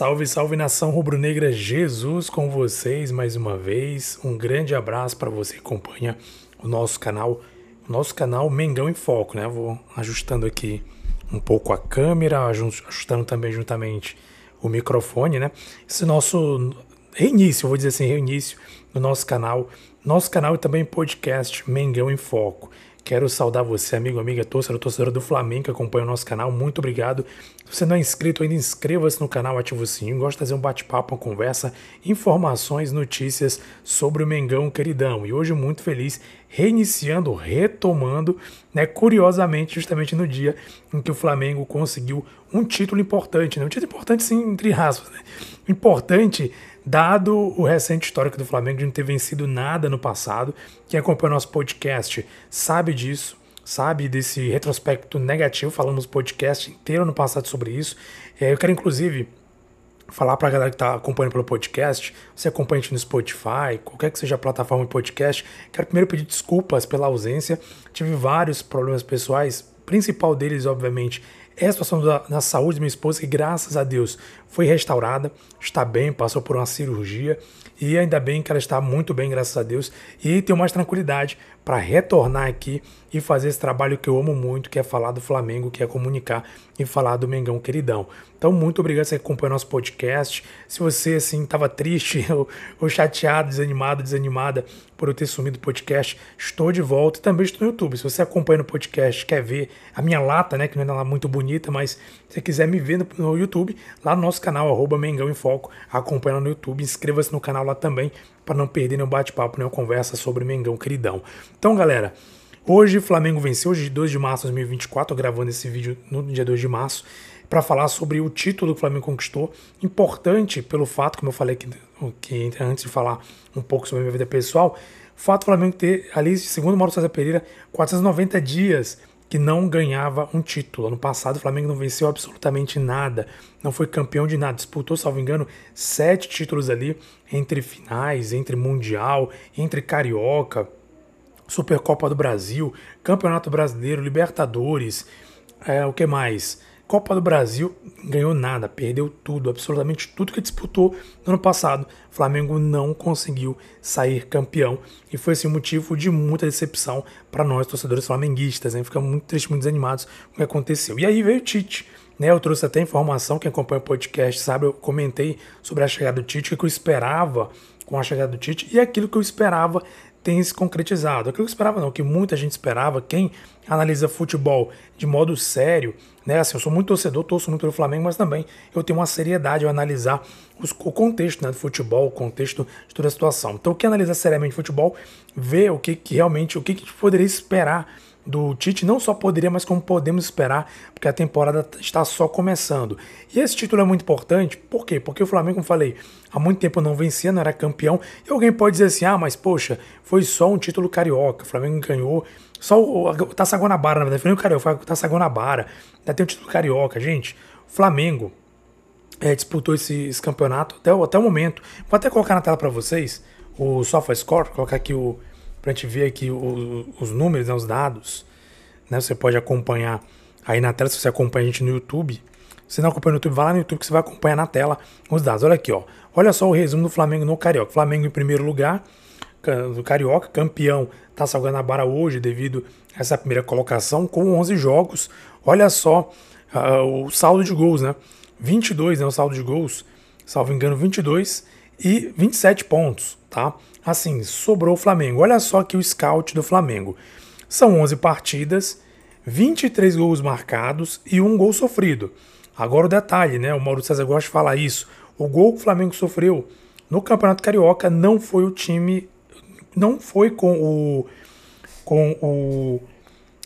Salve, salve nação rubro-negra, Jesus com vocês mais uma vez. Um grande abraço para você que acompanha o nosso canal, o nosso canal Mengão em Foco, né? Vou ajustando aqui um pouco a câmera, ajustando também juntamente o microfone, né? Esse nosso reinício, vou dizer assim, reinício no nosso canal, nosso canal e também podcast Mengão em Foco. Quero saudar você, amigo, amiga, torcedor, torcedora do Flamengo que acompanha o nosso canal. Muito obrigado. Se você não é inscrito ainda, inscreva-se no canal, ative o sininho. Gosto de fazer um bate-papo, uma conversa, informações, notícias sobre o Mengão queridão. E hoje muito feliz, reiniciando, retomando, né, curiosamente, justamente no dia em que o Flamengo conseguiu um título importante, né? Um título importante sim, entre aspas, né? Importante dado o recente histórico do Flamengo de não ter vencido nada no passado. Quem acompanha o nosso podcast sabe disso, sabe desse retrospecto negativo. Falamos podcast inteiro no passado sobre isso. É, eu quero, inclusive, falar para a galera que está acompanhando pelo podcast, você acompanha a gente no Spotify, qualquer que seja a plataforma de podcast, quero primeiro pedir desculpas pela ausência. Tive vários problemas pessoais, principal deles, obviamente, é a situação da, da saúde da minha esposa, que graças a Deus foi restaurada, está bem, passou por uma cirurgia e ainda bem que ela está muito bem, graças a Deus, e tenho mais tranquilidade para retornar aqui e fazer esse trabalho que eu amo muito, que é falar do Flamengo, que é comunicar e falar do Mengão queridão. Então, muito obrigado por você acompanhar nosso podcast. Se você assim estava triste ou, ou, chateado, desanimado, desanimada por eu ter sumido do podcast, estou de volta e também estou no YouTube. Se você acompanha no podcast, quer ver a minha lata, né, que não é lá muito bonita, mas se quiser me ver no, no YouTube, lá no nosso canal arroba Mengão em Foco, acompanha no YouTube, inscreva-se no canal lá também para não perder nenhum bate-papo, nenhuma conversa sobre Mengão queridão. Então, galera, hoje o Flamengo venceu, hoje 2 de março de 2024, tô gravando esse vídeo no dia 2 de março, para falar sobre o título que o Flamengo conquistou. Importante pelo fato, como eu falei aqui, que antes de falar um pouco sobre a minha vida pessoal, o fato do Flamengo ter ali, segundo Mauro César Pereira, 490 dias que não ganhava um título. Ano passado o Flamengo não venceu absolutamente nada, não foi campeão de nada. Disputou, salvo engano, sete títulos ali, entre finais, entre Mundial, entre Carioca, Supercopa do Brasil, Campeonato Brasileiro, Libertadores, é, o que mais? Copa do Brasil ganhou nada, perdeu tudo, absolutamente tudo que disputou no ano passado. O Flamengo não conseguiu sair campeão e foi esse o motivo de muita decepção para nós, torcedores flamenguistas. Né? Ficamos muito tristes, muito desanimados com o que aconteceu. E aí veio o Tite. Né, eu trouxe até informação, quem acompanha o podcast sabe, eu comentei sobre a chegada do Tite, o que eu esperava com a chegada do Tite e aquilo que eu esperava tem se concretizado. Aquilo que eu esperava não, que muita gente esperava, quem analisa futebol de modo sério, né? Assim, eu sou muito torcedor, torço muito pelo Flamengo, mas também eu tenho uma seriedade ao analisar os, o contexto né, do futebol, o contexto de toda a situação. Então, quem analisa seriamente futebol, vê o que, que realmente, o que, que poderia esperar do Tite não só poderia, mas como podemos esperar, porque a temporada está só começando. E esse título é muito importante, por quê? Porque o Flamengo, como falei, há muito tempo não vencia, não era campeão, e alguém pode dizer assim: ah, mas poxa, foi só um título carioca, o Flamengo ganhou só o, o Taça Guanabara, na verdade, foi o Carioca, foi o Taça Guanabara, ainda tem o título carioca, gente. Flamengo é, disputou esse, esse, campeonato até, até o momento. Vou até colocar na tela para vocês o SofaScore, colocar aqui o para gente ver aqui o, os números, né, os dados. Né, você pode acompanhar aí na tela, se você acompanha a gente no YouTube. Se não acompanha no YouTube, vai lá no YouTube que você vai acompanhar na tela os dados. Olha aqui, ó. Olha só o resumo do Flamengo no Carioca. Flamengo em primeiro lugar, do Carioca, campeão Taça Guanabara hoje devido a essa primeira colocação com 11 jogos. Olha só uh, o saldo de gols, né? 22, né, o saldo de gols, salvo engano, 22 e 27 pontos, tá? Assim, sobrou o Flamengo. Olha só aqui o scout do Flamengo. São 11 partidas, 23 gols marcados e um gol sofrido. Agora o detalhe, né? O Mauro César gosta de falar isso. O gol que o Flamengo sofreu no Campeonato Carioca não foi o time. Não foi com o. Com o.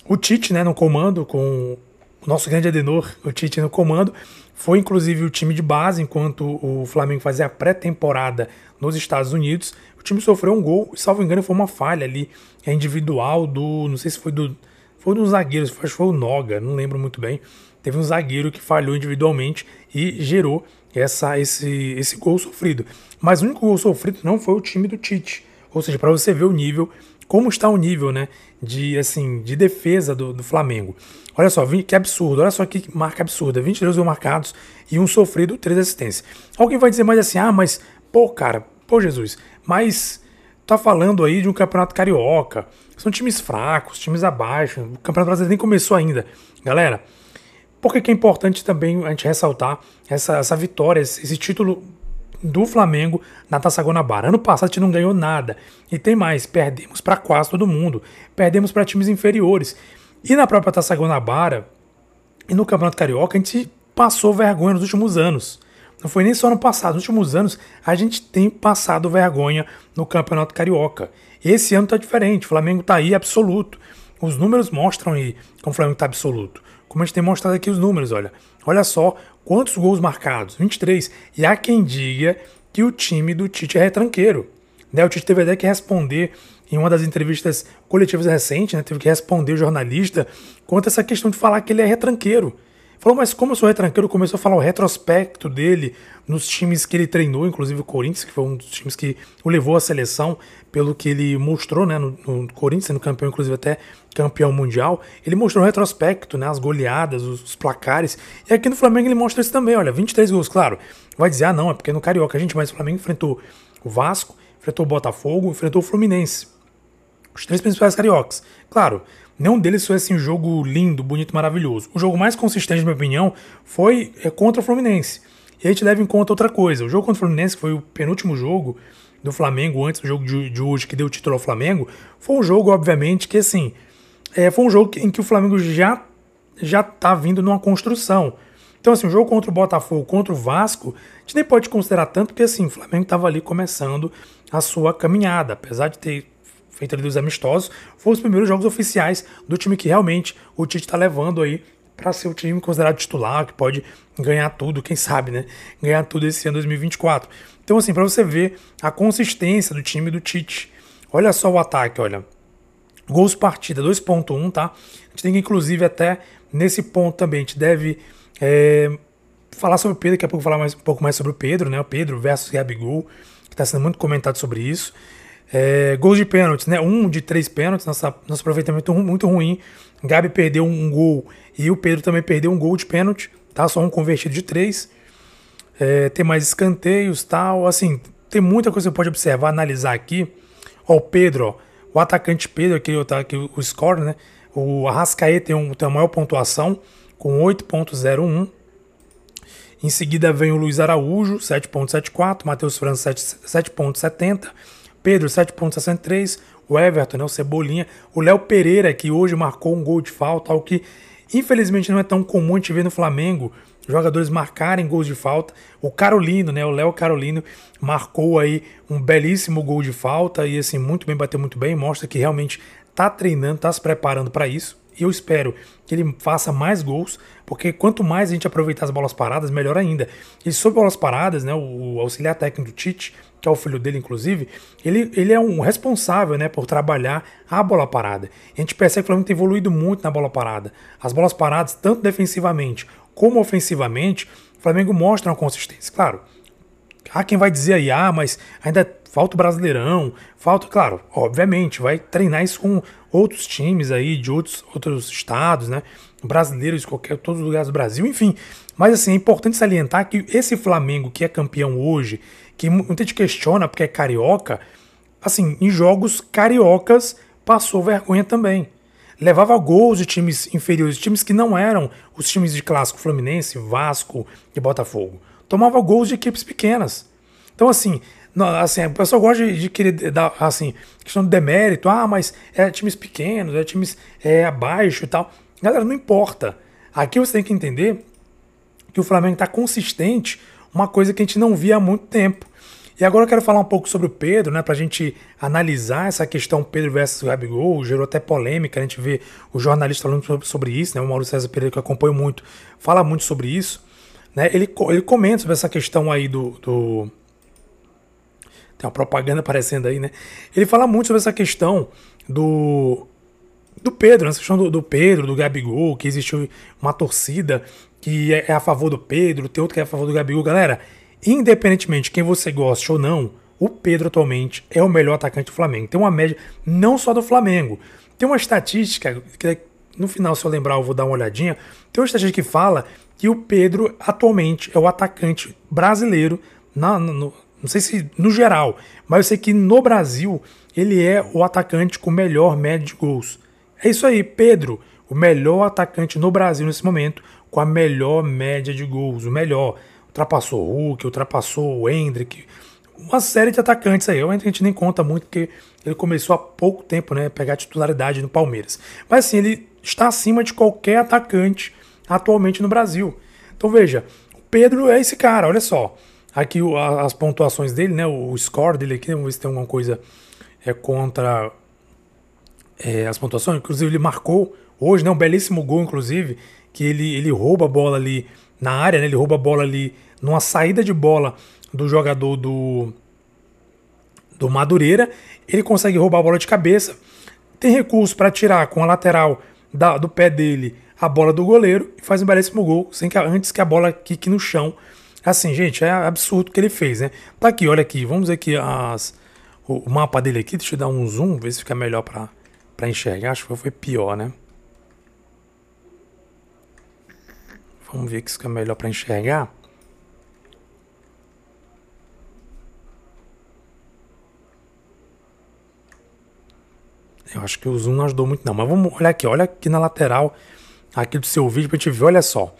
O Tite, né? No comando, com o nosso grande Adenor, o Tite no comando. Foi inclusive o time de base, enquanto o Flamengo fazia a pré-temporada nos Estados Unidos. O time sofreu um gol, salvo engano, foi uma falha ali é individual do. Não sei se foi do. Foi dos zagueiros, acho que foi o Noga, não lembro muito bem. Teve um zagueiro que falhou individualmente e gerou essa, esse, esse gol sofrido. Mas o único gol sofrido não foi o time do Tite. Ou seja, para você ver o nível como está o nível, né, de assim, de defesa do, do Flamengo. Olha só, que absurdo, olha só que marca absurda, 22 gols marcados e um sofrido, três assistências. Alguém vai dizer mais assim: "Ah, mas pô, cara, pô Jesus, mas tá falando aí de um campeonato carioca. São times fracos, times abaixo. O campeonato brasileiro nem começou ainda. Galera, por que, é importante também a gente ressaltar essa, essa vitória, esse, esse título do Flamengo na Taça Guanabara. Ano passado a gente não ganhou nada. E tem mais, perdemos para quase todo mundo. Perdemos para times inferiores. E na própria Taça Guanabara e no Campeonato Carioca a gente passou vergonha nos últimos anos. Não foi nem só no passado, nos últimos anos a gente tem passado vergonha no Campeonato Carioca. Esse ano tá diferente, o Flamengo tá aí absoluto. Os números mostram aí como o Flamengo tá absoluto. Como a gente tem mostrado aqui os números, olha. Olha só quantos gols marcados, 23. E há quem diga que o time do Tite é retranqueiro. Né? O Tite teve até que responder em uma das entrevistas coletivas recentes, né? teve que responder o jornalista quanto a essa questão de falar que ele é retranqueiro. Falou, mas como eu sou retranqueiro, começou a falar o retrospecto dele nos times que ele treinou, inclusive o Corinthians, que foi um dos times que o levou à seleção, pelo que ele mostrou né, no, no Corinthians, sendo campeão, inclusive até campeão mundial. Ele mostrou o retrospecto, né, as goleadas, os, os, placares. E aqui no Flamengo ele mostra isso também, olha, 23 gols, claro. Vai dizer, ah, não, é porque no Carioca a gente, mas o Flamengo enfrentou o Vasco, enfrentou o Botafogo, enfrentou o Fluminense. Os três principais cariocas. Claro, Nenhum deles foi assim um jogo lindo, bonito, maravilhoso. O jogo mais consistente, na minha opinião, foi é, contra o Fluminense. E a gente leva em conta outra coisa. O jogo contra o Fluminense, que foi o penúltimo jogo do Flamengo, antes do jogo de, de hoje, que deu o título ao Flamengo, foi um jogo, obviamente, que assim. É, foi um jogo em que o Flamengo já já tá vindo numa construção. Então, assim, o jogo contra o Botafogo, contra o Vasco, a gente nem pode considerar tanto, porque assim, o Flamengo estava ali começando a sua caminhada, apesar de ter feito ali dos amistosos, foram os primeiros jogos oficiais do time que realmente o Tite está levando aí para ser o time considerado titular, que pode ganhar tudo, quem sabe, né? Ganhar tudo esse ano 2024. Então, assim, para você ver a consistência do time do Tite. Olha só o ataque, olha. Gols partida 2.1, tá? A gente tem que, inclusive, até nesse ponto também, a gente deve é, falar sobre o Pedro, daqui a pouco falar mais, um pouco mais sobre o Pedro, né? O Pedro versus Gabigol, que está sendo muito comentado sobre isso. É, gols de pênaltis, né? Um de três pênaltis, nossa, nosso aproveitamento muito ruim. Gabi perdeu um gol e o Pedro também perdeu um gol de pênalti, tá? Só um convertido de três. É, tem mais escanteios, tal. Assim, tem muita coisa que você pode observar, analisar aqui. Ó, o Pedro, ó, o atacante Pedro, aqui, tá, aqui o score, né? O Arrascaeta tem, um, tem a maior pontuação, com 8.01. Em seguida vem o Luiz Araújo, 7.74, Matheus França, 7.70. Pedro, 7,63. O Everton, né, o Cebolinha. O Léo Pereira, que hoje marcou um gol de falta, algo que infelizmente não é tão comum a gente ver no Flamengo. Jogadores marcarem gols de falta. O Carolino, né? O Léo Carolino marcou aí um belíssimo gol de falta e assim muito bem, bateu muito bem, mostra que realmente tá treinando, tá se preparando para isso. E eu espero que ele faça mais gols, porque quanto mais a gente aproveitar as bolas paradas, melhor ainda. E sobre bolas paradas, né, o auxiliar técnico do Tite que é o filho dele, inclusive, ele, ele é um responsável né, por trabalhar a bola parada. a gente percebe que o Flamengo tem evoluído muito na bola parada. As bolas paradas, tanto defensivamente como ofensivamente, o Flamengo mostra uma consistência. Claro, há quem vai dizer aí, ah, mas ainda falta o Brasileirão, falta, claro, obviamente, vai treinar isso com outros times aí de outros, outros estados, né? Brasileiros qualquer, todos os lugares do Brasil, enfim. Mas assim, é importante salientar que esse Flamengo que é campeão hoje, que muita gente questiona porque é carioca, assim, em jogos cariocas passou vergonha também. Levava gols de times inferiores, times que não eram os times de clássico Fluminense, Vasco e Botafogo. Tomava gols de equipes pequenas. Então, assim, não, assim, o pessoal gosta de, de, querer dar, assim, questão de demérito, ah, mas é times pequenos, é times é, abaixo e tal. Galera, não importa. Aqui você tem que entender que o Flamengo está consistente uma coisa que a gente não via há muito tempo. E agora eu quero falar um pouco sobre o Pedro, né, para a gente analisar essa questão Pedro versus Gabigol, gerou até polêmica, a gente vê o jornalista falando sobre isso, né, o Mauro César Pereira, que eu acompanho muito, fala muito sobre isso. Né, ele, ele comenta sobre essa questão aí do, do tem uma propaganda aparecendo aí, né? Ele fala muito sobre essa questão do do Pedro, essa questão do, do, Pedro, do Gabigol, que existiu uma torcida que é, é, a favor do Pedro, tem outro que é a favor do Gabigol. Galera, independentemente de quem você goste ou não o Pedro atualmente é o melhor atacante do Flamengo. Tem uma média, não só do Flamengo. Tem uma estatística, que no final, se eu lembrar, eu vou dar uma olhadinha. Tem uma estatística que fala que o Pedro atualmente é o atacante brasileiro, na, no, não sei se no geral, mas eu sei que no Brasil ele é o atacante com melhor média de gols. É isso aí, Pedro, o melhor atacante no Brasil nesse momento, com a melhor média de gols, o melhor. Ultrapassou o Hulk, ultrapassou o Hendrick, uma série de atacantes aí. O Hendrick a gente nem conta muito porque ele começou há pouco tempo, né, pegar titularidade no Palmeiras. Mas assim, ele está acima de qualquer atacante atualmente no Brasil. Então veja, o Pedro é esse cara, olha só. Aqui as pontuações dele, né, o score dele aqui, vamos ver se tem alguma coisa é, contra é, as pontuações. Inclusive ele marcou hoje, né, um belíssimo gol, inclusive, que ele, ele rouba a bola ali na área, né, ele rouba a bola ali numa saída de bola do jogador do, do Madureira, ele consegue roubar a bola de cabeça. Tem recurso para tirar com a lateral da, do pé dele a bola do goleiro e faz um belíssimo gol, sem que, antes que a bola quique no chão. Assim, gente, é absurdo o que ele fez, né? Tá aqui, olha aqui, vamos ver aqui as, o, mapa dele aqui, deixa eu dar um zoom, ver se fica melhor para enxergar. Acho que foi pior, né? Vamos ver que fica melhor para enxergar. Eu acho que o zoom não ajudou muito não, mas vamos olhar aqui, olha aqui na lateral aqui do seu vídeo pra gente ver, olha só.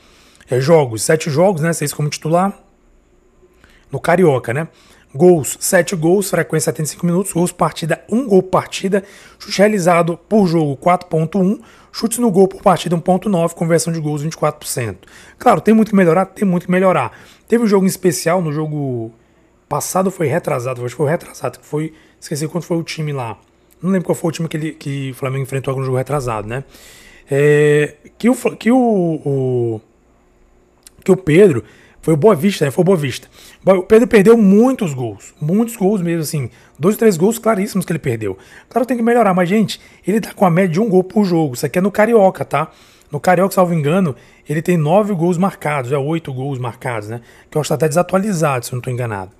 É jogos, sete jogos, né, seis como titular. No Carioca, né? Gols, sete gols, frequência 75 minutos, gols partida, um gol partida, chute realizado por jogo 4.1, chutes no gol por partida 1.9, conversão de gols 24%. Claro, tem muito que melhorar, tem muito que melhorar. Teve um jogo em especial, no jogo passado foi retrasado, acho que foi retrasado, que foi, esqueci quanto foi o time lá. Não lembro qual foi o time que, ele, que o Flamengo enfrentou no jogo retrasado, né? É, que o, que o, o, que o Pedro foi o Boa Vista, né? Foi o Boa Vista. O Pedro perdeu muitos gols, muitos gols mesmo, assim, dois, três gols claríssimos que ele perdeu. Claro, tem que melhorar, mas gente, ele tá com a média de um gol por jogo. Isso aqui é no Carioca, tá? No Carioca, salvo engano, ele tem nove gols marcados, é oito gols marcados, né? Que eu acho que tá até desatualizado, se eu não tô enganado.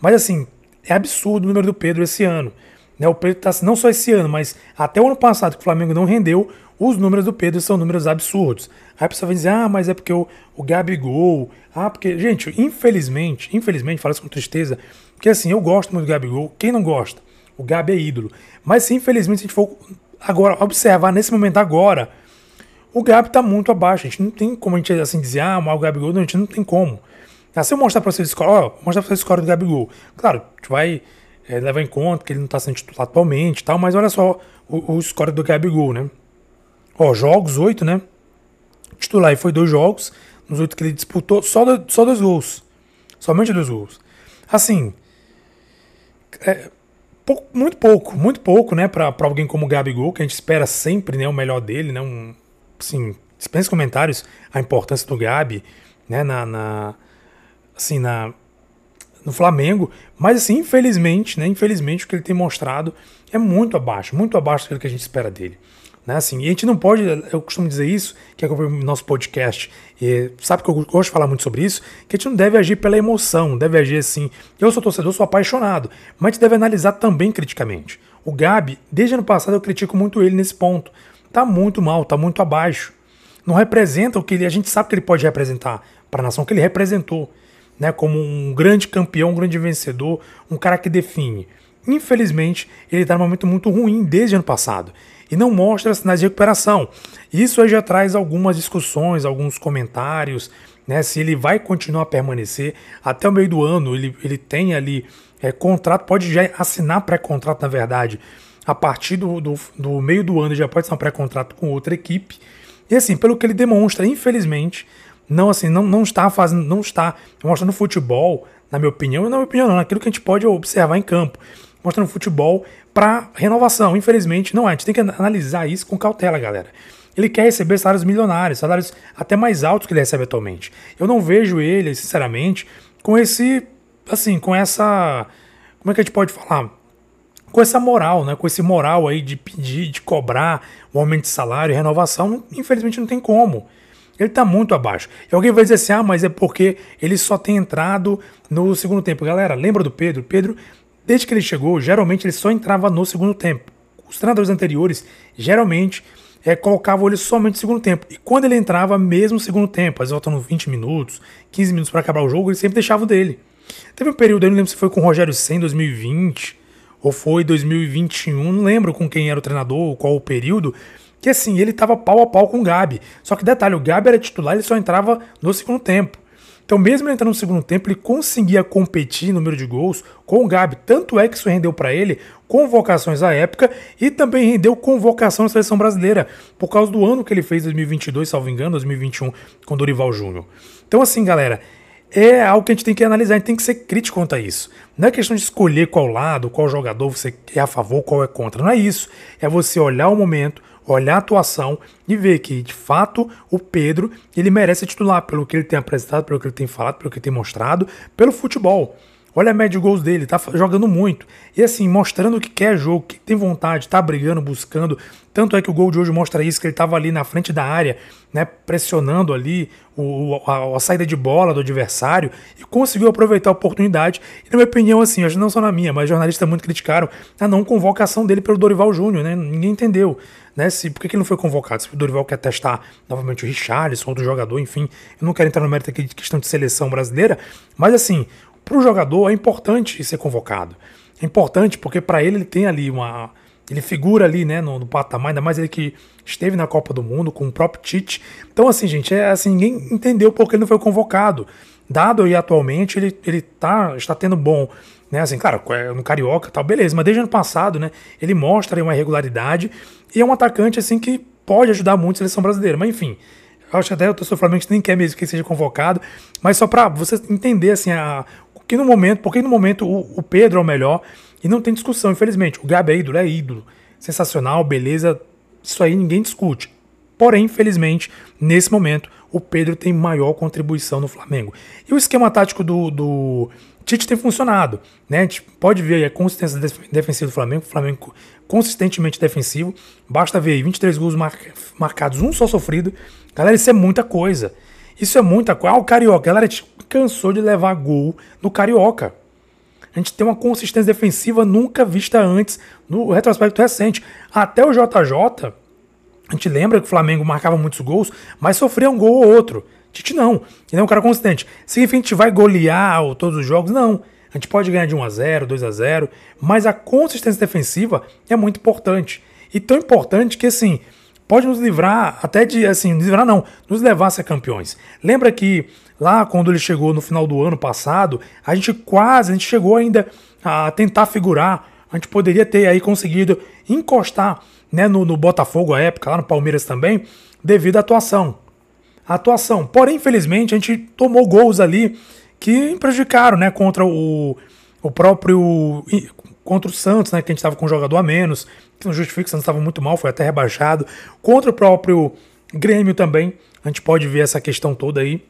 Mas assim, é absurdo o número do Pedro esse ano. Né, o Pedro está não só esse ano, mas até o ano passado que o Flamengo não rendeu, os números do Pedro são números absurdos. Aí a pessoa vai dizer, ah, mas é porque o, o Gabigol. Ah, porque. Gente, infelizmente, infelizmente, falo isso com tristeza, porque assim, eu gosto muito do Gabigol. Quem não gosta? O Gabi é ídolo. Mas se infelizmente a gente for agora observar nesse momento agora, o Gabi está muito abaixo. A gente não tem como a gente assim dizer, ah, o Gabigol, não, a gente não tem como. Ah, se eu mostrar para vocês o score, ó, mostrar para vocês o score do Gabigol. Claro, a gente vai é, leva em conta que ele não está sendo titular atualmente e tal, mas olha só o, o score do Gabigol, né? Ó, jogos, oito, né? Titular foi dois jogos, nos oito que ele disputou, só, do, só dois gols. Somente dois gols. Assim, é, pouco, muito pouco, muito pouco, né, para alguém como o Gabigol, que a gente espera sempre, né, o melhor dele, né, um, assim, dispensa comentários a importância do Gabi, né, na, na assim, na, no Flamengo, mas assim, infelizmente, né, infelizmente o que ele tem mostrado é muito abaixo, muito abaixo daquilo que a gente espera dele. Né, assim, e a gente não pode, eu costumo dizer isso, que acompanha o nosso podcast, e sabe que eu gosto de falar muito sobre isso, que a gente não deve agir pela emoção, deve agir assim. Eu sou torcedor, sou apaixonado, mas a gente deve analisar também criticamente. O Gabi, desde ano passado eu critico muito ele nesse ponto. Tá muito mal, tá muito abaixo. Não representa o que ele, a gente sabe que ele pode representar para a nação que ele representou né, como um grande campeão, um grande vencedor, um cara que define. Infelizmente, ele está num momento muito ruim desde ano passado e não mostra sinais de recuperação. Isso aí já traz algumas discussões, alguns comentários, né, se ele vai continuar a permanecer até o meio do ano. Ele, ele tem ali é, contrato, pode já assinar pré-contrato, na verdade, a partir do, do, do meio do ano já pode ser um pré-contrato com outra equipe. E assim, pelo que ele demonstra, infelizmente, não assim, não, não está fazendo, não está mostrando futebol, na minha opinião, na minha opinião não, naquilo que a gente pode observar em campo, mostrando futebol para renovação. Infelizmente, não é. A gente tem que analisar isso com cautela, galera. Ele quer receber salários milionários, salários até mais altos que ele recebe atualmente. Eu não vejo ele, sinceramente, com esse, assim, com essa, como é que a gente pode falar? Com essa moral, né? Com esse moral aí de pedir, de cobrar um aumento de salário e renovação, infelizmente não tem como. Ele está muito abaixo. E alguém vai dizer assim: ah, mas é porque ele só tem entrado no segundo tempo. Galera, lembra do Pedro? Pedro desde que ele chegou, geralmente ele só entrava no segundo tempo. Os treinadores anteriores, geralmente, é, colocavam ele somente no segundo tempo. E quando ele entrava, mesmo no segundo tempo, às vezes voltando 20 minutos, 15 minutos para acabar o jogo, ele sempre deixava dele. Teve um período, eu não lembro se foi com o Rogério Senna em 2020 ou foi 2021, não lembro com quem era o treinador, qual o período, que assim, ele estava pau a pau com o Gabi. Só que detalhe, o Gabi era titular, ele só entrava no segundo tempo. Então, mesmo ele entrando no segundo tempo, ele conseguia competir no número de gols com o Gabi. Tanto é que isso rendeu para ele convocações à época e também rendeu convocação na seleção brasileira, por causa do ano que ele fez, 2022, salvo engano, 2021, com Dorival Júnior. Então, assim, galera, é algo que a gente tem que analisar, a gente tem que ser crítico quanto a isso. Não é questão de escolher qual lado, qual jogador você é a favor, qual é contra. Não é isso. É você olhar o momento, olhar a atuação e ver que, de fato, o Pedro ele merece titular pelo que ele tem apresentado, pelo que ele tem falado, pelo que ele tem mostrado, pelo futebol. Olha a média de gols dele, tá jogando muito. E assim, mostrando que quer jogo, que tem vontade, tá brigando, buscando. Tanto é que o gol de hoje mostra isso, que ele tava ali na frente da área, né, pressionando ali o, a, a, saída de bola do adversário e conseguiu aproveitar a oportunidade. E na minha opinião, assim, acho não só na minha, mas jornalistas muito criticaram a não convocação dele pelo Dorival Júnior, né? Ninguém entendeu, né? Se, por que, que ele não foi convocado? Se o Dorival quer testar novamente o Richarlison, outro jogador, enfim. Eu não quero entrar no mérito aqui de questão de seleção brasileira, mas assim, para o jogador é importante ser convocado. É importante porque para ele ele tem ali uma. Ele figura ali, né, no, no, patamar, ainda mais ele que esteve na Copa do Mundo com o próprio Tite. Então, assim, gente, é assim, ninguém entendeu porque ele não foi convocado. Dado aí atualmente, ele, ele tá, está tendo bom, né, assim, claro, é no Carioca tal, beleza, mas desde ano passado, né, ele mostra uma regularidade e é um atacante, assim, que pode ajudar muito a seleção brasileira. Mas, enfim, eu acho até o torcedor Flamengo nem quer mesmo que ele seja convocado, mas só para você entender, assim, a, que no momento, porque no momento o, o, Pedro é o melhor e não tem discussão, infelizmente. O Gabi é ídolo, é ídolo. Sensacional, beleza, isso aí ninguém discute. Porém, infelizmente, nesse momento, o Pedro tem maior contribuição no Flamengo. E o esquema tático do, do Tite tem funcionado. Né? A gente pode ver aí a consistência defensiva do Flamengo, o Flamengo consistentemente defensivo. Basta ver aí 23 gols mar marcados, um só sofrido. Galera, isso é muita coisa. Isso é muita coisa. Ah, o Carioca, galera, cansou de levar gol no Carioca. A gente tem uma consistência defensiva nunca vista antes no retrospecto recente. Até o JJ, a gente lembra que o Flamengo marcava muitos gols, mas sofria um gol ou outro. Tite não, ele é um cara consistente. Significa que a gente vai golear todos os jogos? Não. A gente pode ganhar de 1 a 0 2 a 0 mas a consistência defensiva é muito importante. E tão importante que, assim, pode nos livrar até de, assim, nos livrar não, nos levar a ser campeões. Lembra que lá quando ele chegou no final do ano passado, a gente quase, a gente chegou ainda a tentar figurar, a gente poderia ter aí conseguido encostar né, no, no Botafogo à época, lá no Palmeiras também, devido à atuação. A atuação. Porém, infelizmente, a gente tomou gols ali que prejudicaram, né, contra o, o próprio contra o Santos, né, que a gente estava com um jogador a menos, que não justifica, o Santos estava muito mal, foi até rebaixado. Contra o próprio Grêmio também, a gente pode ver essa questão toda aí,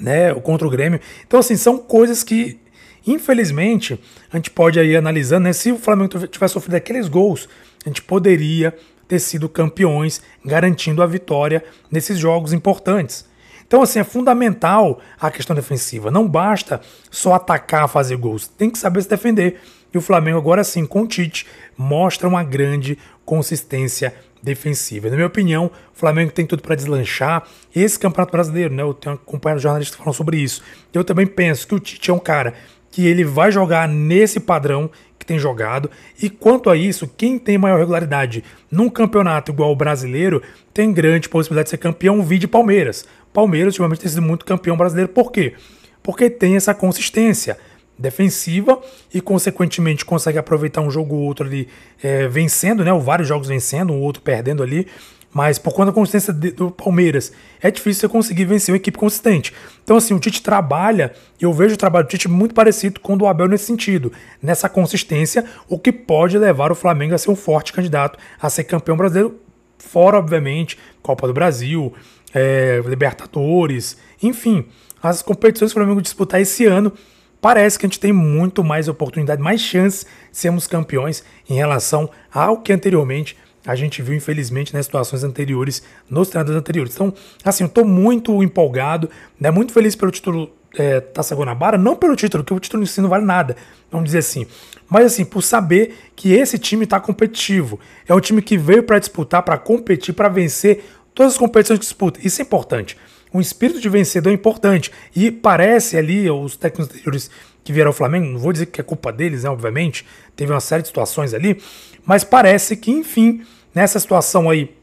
né, contra o Grêmio. Então, assim, são coisas que, infelizmente, a gente pode aí analisando, né, se o Flamengo tivesse sofrido aqueles gols, a gente poderia ter sido campeões, garantindo a vitória nesses jogos importantes. Então, assim, é fundamental a questão defensiva. Não basta só atacar, fazer gols. Tem que saber se defender. E o Flamengo, agora sim, com o Tite, mostra uma grande consistência defensiva. Na minha opinião, o Flamengo tem tudo para deslanchar. Esse Campeonato Brasileiro, né? Eu tenho acompanhado jornalistas falam sobre isso. Eu também penso que o Tite é um cara que ele vai jogar nesse padrão que tem jogado. E quanto a isso, quem tem maior regularidade num campeonato igual o brasileiro tem grande possibilidade de ser campeão. Vide Palmeiras. Palmeiras ultimamente tem sido muito campeão brasileiro. Por quê? Porque tem essa consistência defensiva e, consequentemente, consegue aproveitar um jogo ou outro ali é, vencendo, né? Ou vários jogos vencendo, um outro perdendo ali. Mas por conta da consistência do Palmeiras, é difícil você conseguir vencer uma equipe consistente. Então, assim, o Tite trabalha, eu vejo o trabalho do Tite muito parecido com o do Abel nesse sentido, nessa consistência, o que pode levar o Flamengo a ser um forte candidato a ser campeão brasileiro, fora, obviamente, Copa do Brasil, é, Libertadores, enfim, as competições que o Flamengo disputar esse ano, parece que a gente tem muito mais oportunidade, mais chance de sermos campeões em relação ao que anteriormente a gente viu, infelizmente, nas situações anteriores, nos treinadores anteriores. Então, assim, eu estou muito empolgado, né, muito feliz pelo título é, Taça Guanabara, não pelo título, que o título em si não vale nada, vamos dizer assim, mas assim, por saber que esse time está competitivo. É um time que veio para disputar, para competir, para vencer todas as competições que disputa. Isso é importante. Um espírito de vencedor importante. E parece ali, os técnicos anteriores que vieram ao Flamengo, não vou dizer que é culpa deles, né, obviamente, teve uma série de situações ali, mas parece que, enfim, nessa situação aí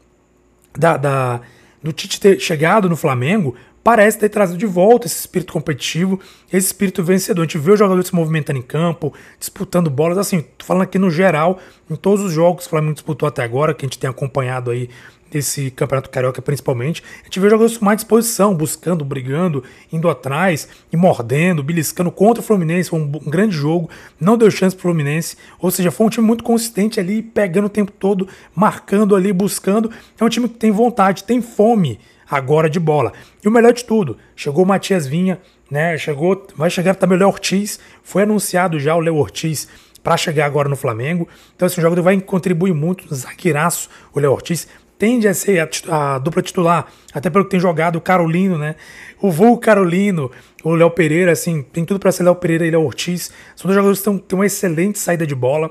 da, da do Tite ter chegado no Flamengo, parece ter trazido de volta esse espírito competitivo, esse espírito vencedor. A gente vê o jogador se movimentando em campo, disputando bolas, assim, tô falando aqui no geral, em todos os jogos que o Flamengo disputou até agora, que a gente tem acompanhado aí desse Campeonato Carioca principalmente, a gente vê jogadores com mais disposição, buscando, brigando, indo atrás e mordendo, beliscando contra o Fluminense, foi um, grande jogo, não deu chance pro Fluminense, ou seja, foi um time muito consistente ali, pegando o tempo todo, marcando ali, buscando, é um time que tem vontade, tem fome agora de bola. E o melhor de tudo, chegou o Matias Vinha, né? Chegou, vai chegar também o Léo Ortiz, foi anunciado já o Léo Ortiz para chegar agora no Flamengo. Então esse jogador vai contribuir muito, zagueiraço, o Léo Ortiz tende a ser a, a, dupla titular, até pelo que tem jogado o Carolino, né? O Voo Carolino, o Léo Pereira, assim, tem tudo para ser Léo Pereira e Léo Ortiz. São dois jogadores que têm uma excelente saída de bola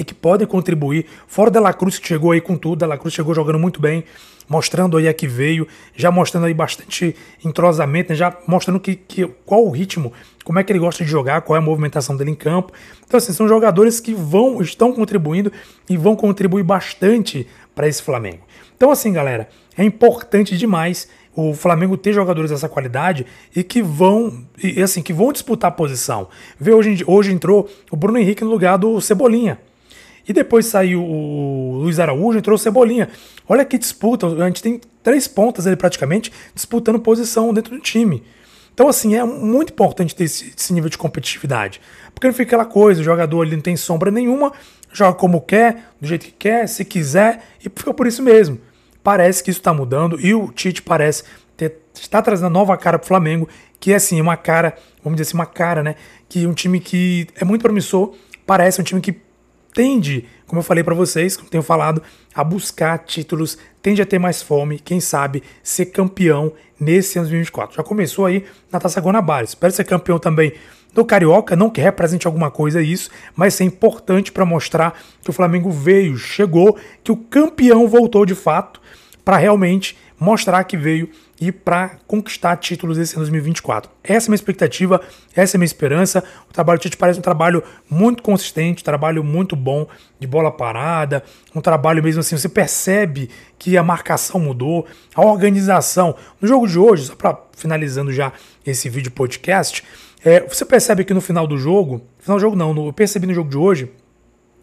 e que podem contribuir. Fora Dela Cruz, que chegou aí com tudo, Dela Cruz chegou jogando muito bem mostrando aí a que veio, já mostrando aí bastante entrosamento, né? já mostrando que, que, qual o ritmo, como é que ele gosta de jogar, qual é a movimentação dele em campo. Então, assim, são jogadores que vão, estão contribuindo e vão contribuir bastante para esse Flamengo. Então, assim, galera, é importante demais o Flamengo ter jogadores dessa qualidade e que vão e assim que vão disputar a posição. Vê hoje, hoje entrou o Bruno Henrique no lugar do Cebolinha. E depois saiu o Luiz Araújo, entrou o Cebolinha. Olha que disputa, a gente tem três pontas ali praticamente disputando posição dentro do time. Então, assim, é muito importante ter esse, esse, nível de competitividade. Porque não fica aquela coisa, o jogador ali não tem sombra nenhuma, joga como quer, do jeito que quer, se quiser, e fica por isso mesmo. Parece que isso está mudando e o Tite parece ter, está trazendo uma nova cara para o Flamengo, que é assim, uma cara, vamos dizer assim, uma cara, né? Que um time que é muito promissor, parece um time que tende, como eu falei para vocês, como tenho falado, a buscar títulos, tende a ter mais fome, quem sabe ser campeão nesse ano 2024. Já começou aí na Taça Guanabara, espero ser campeão também do Carioca, não que represente alguma coisa isso, mas é importante para mostrar que o Flamengo veio, chegou, que o campeão voltou de fato para realmente mostrar que veio e para conquistar títulos esse ano 2024. Essa é a minha expectativa, essa é a minha esperança. O trabalho do Tite parece um trabalho muito consistente, um trabalho muito bom de bola parada, um trabalho mesmo assim, você percebe que a marcação mudou, a organização. No jogo de hoje, só para finalizando já esse vídeo podcast, é, você percebe que no final do jogo, final do jogo não, no, eu percebi no jogo de hoje,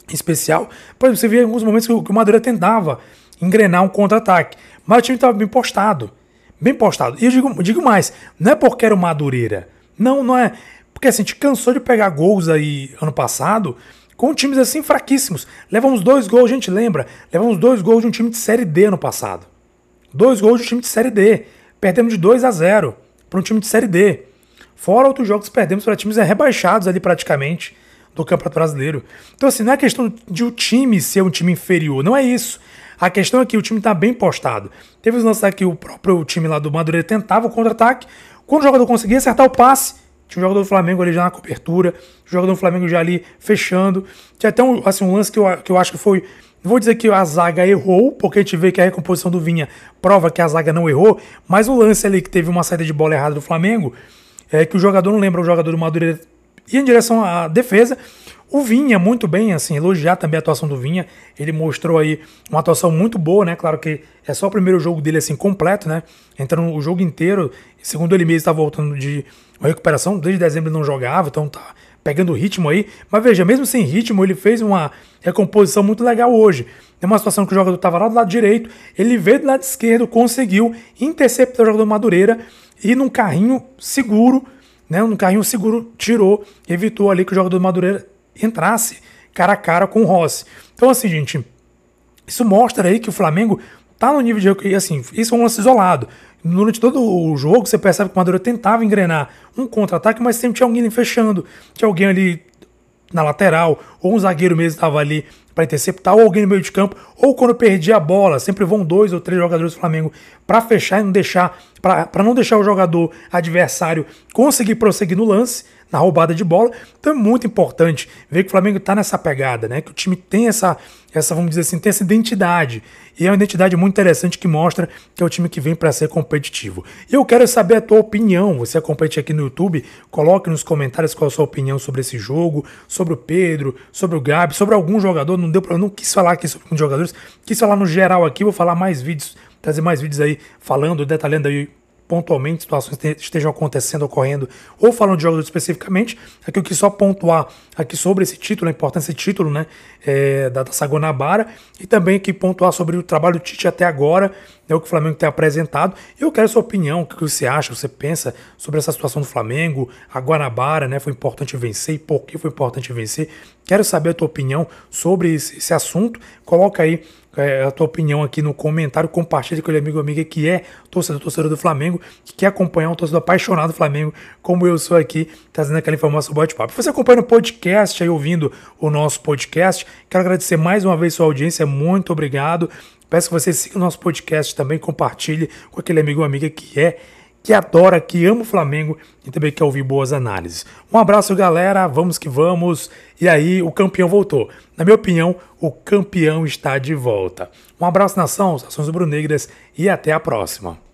em especial, por exemplo, você vê alguns momentos que o, que o Madureira tentava engrenar um contra-ataque, mas o time estava bem postado bem postado. E eu digo, digo mais, não é porque era o Madureira. Não, não é. Porque assim, a gente cansou de pegar gols aí ano passado com times assim fraquíssimos. Levamos dois gols, a gente lembra? Levamos dois gols de um time de Série D ano passado. Dois gols de um time de Série D. Perdemos de 2 a 0 para um time de Série D. Fora outros jogos perdemos para times rebaixados ali praticamente do Campeonato Brasileiro. Então assim, não é questão de o time ser um time inferior, não é isso. A questão é que o time está bem postado. Teve os lances aqui, o próprio time lá do Madureira tentava o contra-ataque. Quando o jogador conseguia acertar o passe, tinha um jogador do Flamengo ali já na cobertura, o jogador do Flamengo já ali fechando. Tinha até um, assim, um lance que eu, que eu acho que foi. Não vou dizer que a zaga errou, porque a gente vê que a recomposição do Vinha prova que a zaga não errou, mas o lance ali que teve uma saída de bola errada do Flamengo, é que o jogador, não lembra, o jogador do Madureira ia em direção à defesa, o Vinha, muito bem, assim, elogiar também a atuação do Vinha. Ele mostrou aí uma atuação muito boa, né? Claro que é só o primeiro jogo dele, assim, completo, né? Entrando o jogo inteiro. Segundo ele mesmo, está voltando de uma recuperação. Desde dezembro ele não jogava, então tá pegando ritmo aí. Mas veja, mesmo sem ritmo, ele fez uma recomposição muito legal hoje. É uma situação que o jogador estava lá do lado direito, ele veio do lado esquerdo, conseguiu interceptar o jogador Madureira e num carrinho seguro, né? Num carrinho seguro, tirou, evitou ali que o jogador Madureira entrasse cara a cara com o Rossi. Então, assim, gente, isso mostra aí que o Flamengo tá no nível de. Assim, isso é um lance isolado. Durante todo o jogo, você percebe que o Madureira tentava engrenar um contra-ataque, mas sempre tinha alguém fechando, tinha alguém ali na lateral, ou um zagueiro mesmo estava ali para interceptar, ou alguém no meio de campo, ou quando perdia a bola, sempre vão dois ou três jogadores do Flamengo para fechar e não deixar, para não deixar o jogador adversário conseguir prosseguir no lance na roubada de bola. Então é muito importante ver que o Flamengo está nessa pegada, né? Que o time tem essa, essa, vamos dizer assim, tem essa identidade. E é uma identidade muito interessante que mostra que é o time que vem para ser competitivo. E eu quero saber a tua opinião. Você acompanha aqui no YouTube, coloque nos comentários qual a sua opinião sobre esse jogo, sobre o Pedro, sobre o Gabi, sobre algum jogador. Não deu para, não quis falar aqui sobre os jogadores, quis falar no geral aqui. Vou falar mais vídeos, trazer mais vídeos aí falando, detalhando aí pontualmente situações estejam acontecendo, ocorrendo, ou falando de jogos especificamente. Aqui eu quis só pontuar aqui sobre esse título, a importância desse título, né, é, da Taça Guanabara, e também aqui pontuar sobre o trabalho do Tite até agora, é o que o Flamengo tem apresentado. E eu quero a sua opinião, o que você acha, você pensa sobre essa situação do Flamengo, a Guanabara, né, foi importante vencer e por que foi importante vencer. Quero saber a tua opinião sobre esse, esse assunto. Coloca aí é, a tua opinião aqui no comentário, compartilha com aquele amigo ou amiga que é torcedor, torcedor do Flamengo, que quer acompanhar um torcedor apaixonado do Flamengo, como eu sou aqui, trazendo aquela informação bate-papo. Você acompanha o podcast aí, ouvindo o nosso podcast, quero agradecer mais uma vez sua audiência, muito obrigado. Peço que você siga o nosso podcast também, compartilhe com aquele amigo ou amiga que é que adora, que ama o Flamengo e também quer ouvir boas análises. Um abraço, galera. Vamos que vamos. E aí, o campeão voltou. Na minha opinião, o campeão está de volta. Um abraço, nação, ações rubro-negras e até a próxima.